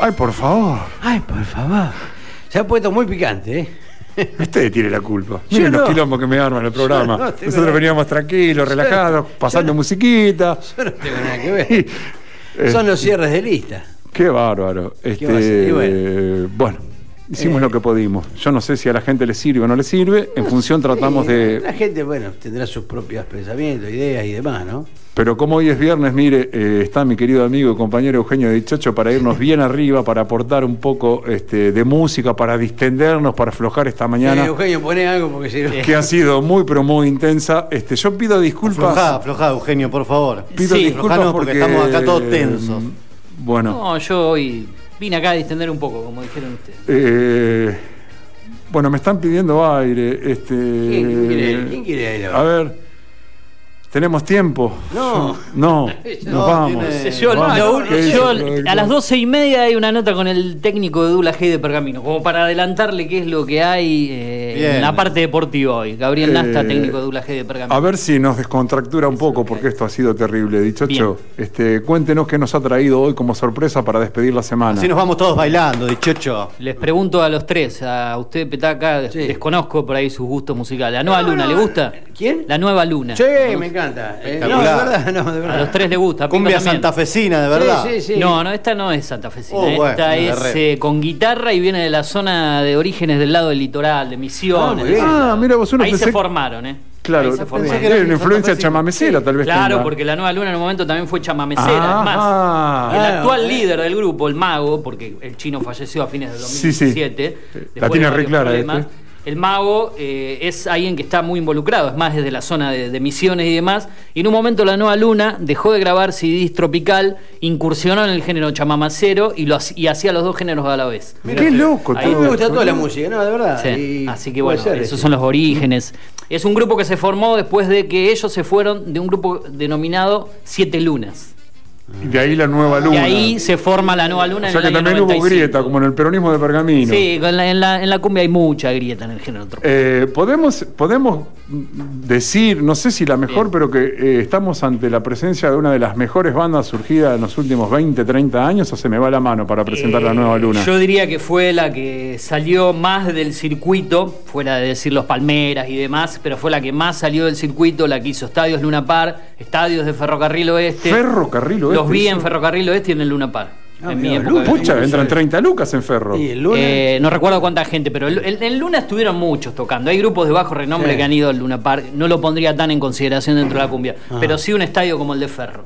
Ay, por favor. Ay, por favor. Se ha puesto muy picante, ¿eh? Usted tiene la culpa. Yo Miren los no. quilombos que me arman el programa. No Nosotros veníamos tranquilos, relajados, pasando musiquita. Yo no tengo nada que ver. Eh, Son los cierres de lista. Qué bárbaro. Este, ser? Y bueno. Hicimos Eh. lo que pudimos. Yo no sé si a la gente le sirve o no le sirve. En función tratamos de. La gente, bueno, tendrá sus propios pensamientos, ideas y demás, ¿no? Pero como hoy es viernes, mire, eh, está mi querido amigo y compañero Eugenio Dichocho para irnos bien arriba, para aportar un poco este, de música, para distendernos, para aflojar esta mañana. Eh, Eugenio, pone algo porque si no. que ha sido muy pero muy intensa. Este, yo pido disculpas. Aflojá, aflojá, Eugenio, por favor. Pido Sí, disculpas porque, porque estamos acá todos tensos. eh, Bueno, No, yo hoy vine acá a distender un poco, como dijeron ustedes. eh, bueno, me están pidiendo aire. Este, ¿Quién quiere- quién quiere aire A ver, tenemos tiempo. No. no, No, nos vamos. a las doce y media hay una nota con el técnico de Dula G de Pergamino, como para adelantarle qué es lo que hay eh, en la parte deportiva hoy. Gabriel Nasta, Eh, técnico de Dula G de Pergamino. A ver si nos descontractura un poco, porque esto ha sido terrible. Dichocho, este, cuéntenos qué nos ha traído hoy como sorpresa para despedir la semana. Así nos vamos todos bailando, dichocho. Les pregunto a los tres, a usted Petaca, Sí. desconozco por ahí sus gustos musicales. ¿La nueva No, luna no, le gusta? ¿quién? La nueva luna. Sí, me encanta. Eh, no, de verdad, no, de verdad. A los tres le gusta. Cumbia también. santafesina, de verdad. Sí, sí, sí. No, no, esta no es santafesina. Oh, bueno, esta es eh, con guitarra y viene de la zona de orígenes del lado del litoral, de Misiones. Ah, Ah, mira, vos uno Ahí pensé- se formaron, ¿eh? Claro, Ahí se pensé formaron. que era una influencia chamamecera, tal vez. Claro, tenga. porque la Nueva Luna en un momento también fue chamamecera. Ah, más, ah. el Ah, actual líder del grupo, el mago, porque el chino falleció a fines del Sí, sí. 2017. La después tiene de re clara, problemas. este. El mago eh, es alguien que está muy involucrado, es más desde la zona de, de Misiones y demás. Y en un momento la Nueva Luna dejó de grabar CDs tropical, incursionó en el género chamamacero y, lo, y hacía los dos géneros a la vez. Qué loco Ahí A mí me gusta toda la música, no, de verdad. Sí, Y Así que bueno, ser, esos son los orígenes. Es un grupo que se formó después de que ellos se fueron de un grupo denominado Siete Lunas. Y de ahí la nueva luna. Y ahí se forma la nueva luna o sea en el que año también hubo 95. grieta, como en el peronismo de Pergamino. Sí, la- en, la, en la cumbia hay mucha grieta en el género. Eh, podemos, podemos decir, no sé si la mejor, Bien. pero que eh, estamos ante la presencia de una de las mejores bandas surgidas en los últimos 20, 30 años, o se me va la mano para presentar la nueva luna. Eh, Yo diría que fue la que salió más del circuito, fuera de decir los Palmeras y demás, pero fue la que más salió del circuito, la que hizo estadios Luna Par, estadios de Ferrocarril Oeste. Ferrocarril Oeste, Los vi en. Ferrocarril Oeste y en el Luna Par. Ah, en mi época Pucha, no entran sé. 30 lucas en Ferro. Y el lunes. Eh, no recuerdo cuánta gente, pero el- el- en Luna estuvieron muchos tocando. Hay grupos de bajo renombre Sí. que han ido al Luna Park. No lo pondría tan en consideración dentro de la cumbia. Ah. Pero sí un estadio como el de Ferro.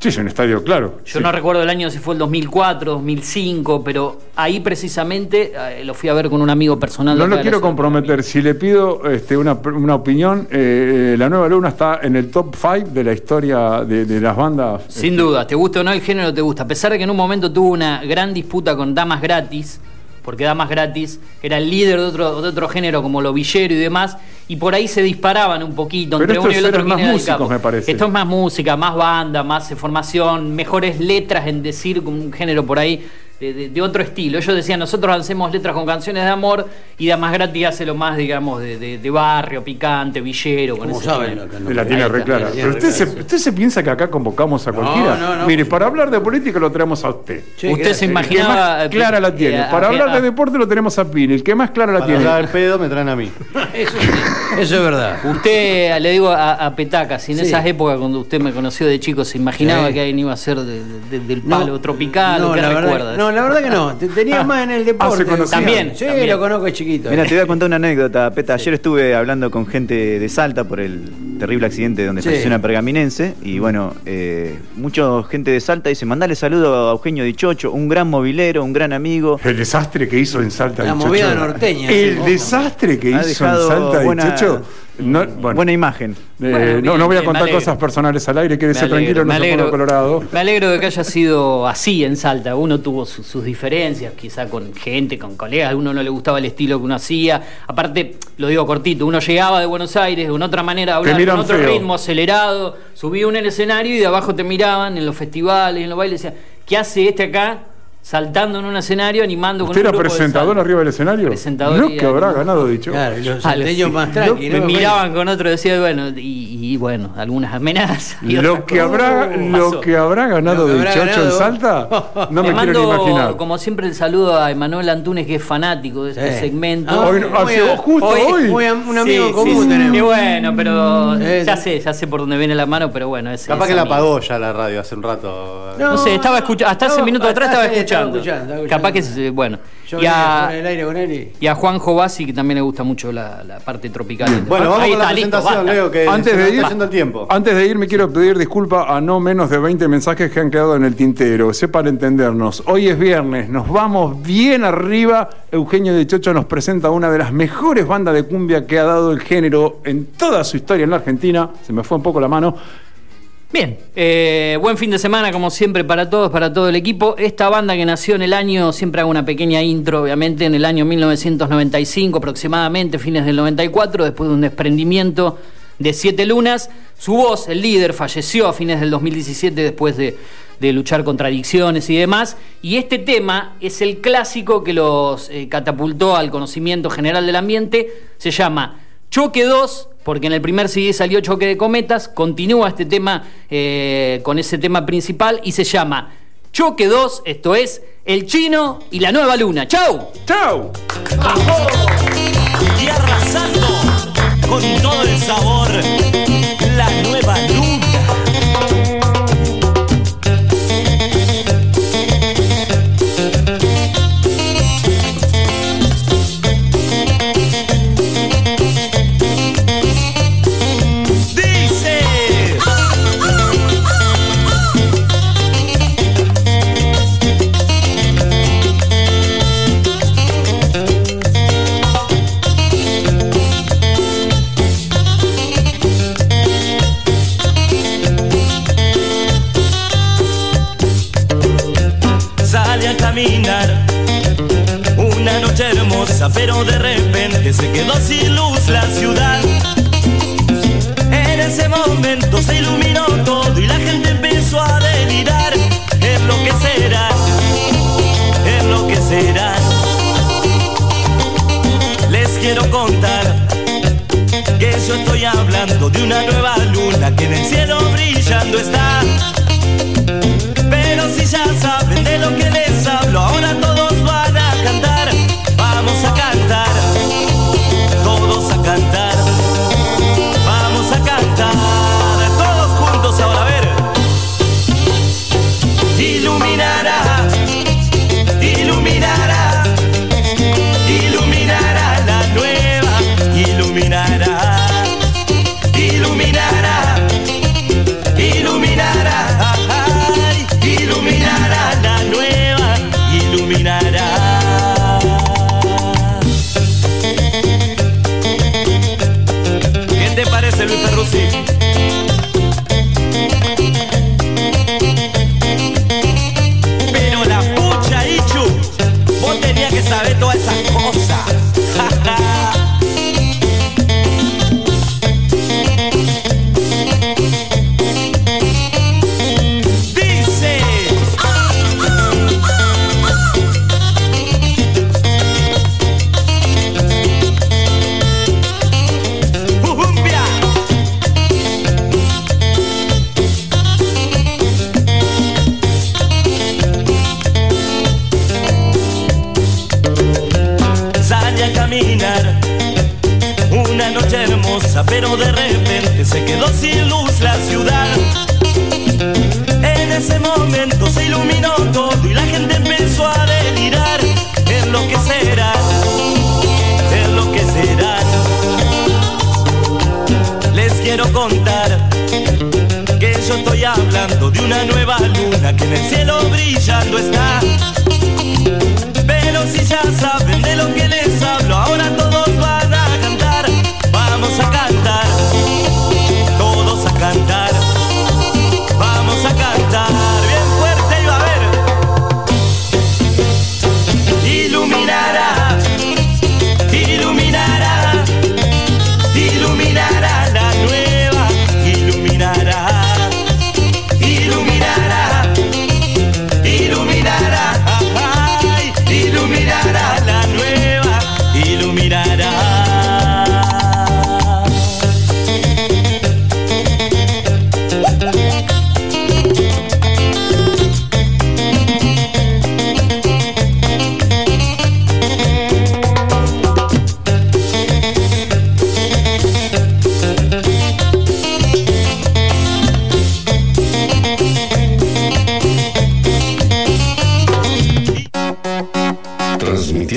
Sí, es un estadio, claro. Yo Sí. no recuerdo el año si fue el 2004, 2005, pero ahí precisamente eh, lo fui a ver con un amigo personal. de No lo quiero comprometer. Si le pido este, una, una opinión, eh, la Nueva Luna está en el top 5 de la historia de, de las bandas. Sin este, duda, te gusta o no el género, te gusta. A pesar de que en un momento tuvo una gran disputa con Damas Gratis, porque Damas Gratis era el líder de otro, de otro género como lo villero y demás, y por ahí se disparaban un poquito Pero entre uno y el otro. más músicos, me parece. Esto es más música, más banda, más formación, mejores letras en decir con un género por ahí. De, de- de otro estilo. Ellos decían, nosotros hacemos letras con canciones de amor y Damas Gratis hace lo más, digamos, de, de- de barrio, picante, villero. Con Como saben, no- La tiene re clara. Pero re usted se, usted se piensa que acá convocamos a No, cualquiera. no, no. Mire, para hablar de política lo traemos a usted. Usted gracias. se El que imaginaba. más clara la tiene. eh, Para a- hablar de a- deporte lo tenemos a Pini. El que más clara la Para tiene. hablar pedo me traen a mí. Eso, sí, eso es verdad. Usted, le digo a, a Petaca, si en Sí. esas épocas cuando usted me conoció de chico se imaginaba Sí. que alguien iba a ser de- de- del palo tropical, no, ¿o qué la recuerda? No, la verdad que no. Te tenías más en el deporte. Ah, se. También, Sí, también. lo conozco de chiquito. Mira, te voy a contar una anécdota, Peta. Ayer estuve hablando con gente de Salta por el terrible accidente donde Sí. falleció una pergaminense. Y bueno, eh, mucha gente de Salta dice: mandale saludo a Eugenio Dichocho, un gran movilero, un gran amigo. El desastre que hizo en Salta La Dichocho. movida norteña, El sí. desastre que Ha hizo en Salta buena- Dichocho. No, bueno, Buena imagen. eh, Bueno, no, bien, no voy a contar cosas personales al aire, quédese alegro, tranquilo, no se alegro. colorado. Me alegro de que haya sido así en Salta. Uno tuvo su- sus diferencias, quizá con gente, con colegas. A uno no le gustaba el estilo que uno hacía. Aparte, lo digo cortito, uno llegaba de Buenos Aires de una otra manera hablar, con otro feo. ritmo acelerado. Subía uno en el escenario y de abajo te miraban en los festivales, en los bailes. Decían, ¿qué hace este acá? Saltando en un escenario, animando con ¿Usted un era grupo presentador arriba del escenario? Presentador Lo y- que habrá ganado dicho. Claro, y los salteños más tranquilos. Me ¿no? miraban con otro, decía, bueno, y, y bueno, algunas amenazas. y Lo que habrá, lo Pasó. que habrá ganado Lo que habrá Dichocho en. Salta, no me, quiero ni imaginar. como siempre, el saludo a Emanuel Antunes, que es fanático de este Sí. segmento. Ah, Hoy, Muy hace- bien. justo Hoy- hoy. Muy un amigo Sí, común sí, tenemos. Y bueno, pero ya sé, ya sé por dónde viene la mano, pero bueno, es Capaz es que la apagó ya la radio hace un rato. No, sé, estaba escuchando, hasta hace no, minutos atrás estaba sí, escuchando. escuchando, Capaz que, se- bueno. Yo Y a, del aire con él y... y a Juanjo Bassi, que también le gusta mucho la, la parte tropical. Bueno, vamos Ahí con la listo, presentación. Leo, que Antes de, ir, el tiempo. antes de ir, me quiero pedir disculpas a no menos de 20 mensajes que han quedado en el tintero. Sé para entendernos. Hoy es viernes, nos vamos bien arriba. Eugenio de Chocho nos presenta una de las mejores bandas de cumbia que ha dado el género en toda su historia en la Argentina. Se me fue un poco la mano. Bien, eh, buen fin de semana como siempre para todos, para todo el equipo. Esta banda que nació en el año, siempre hago una pequeña intro, obviamente, en el año 1995 aproximadamente, fines del 94, después de un desprendimiento de siete lunas. Su voz, el líder, falleció a fines del 2017 después de, luchar contra adicciones y demás. Y este tema es el clásico que los eh, catapultó al conocimiento general del ambiente. Se llama Choque 2, porque en el primer CD salió Choque de Cometas, continúa este tema eh, con ese tema principal y se llama Choque 2, esto es El Chino y la Nueva Luna. ¡Chau! ¡Chao! y arrasando con todo el sabor una noche hermosa, pero de repente se quedó sin luz la ciudad. En ese momento se iluminó todo y la gente empezó a delirar. Es lo que será, es lo que será. Les quiero contar que yo estoy hablando de una nueva luna que en el cielo brillando está. Pero de repente se quedó sin luz la ciudad. En ese momento se iluminó todo y la gente empezó a delirar. Es lo que será, es lo que será. Les quiero contar que yo estoy hablando de una nueva luna que en el cielo brillando está. Pero si ya saben de lo que les hablo,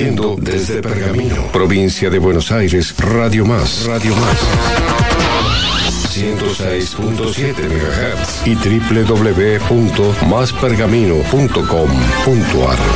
Desde Pergamino, provincia de Buenos Aires, Radio Más. Radio Más. 106.7 MHz y www.maspergamino.com.ar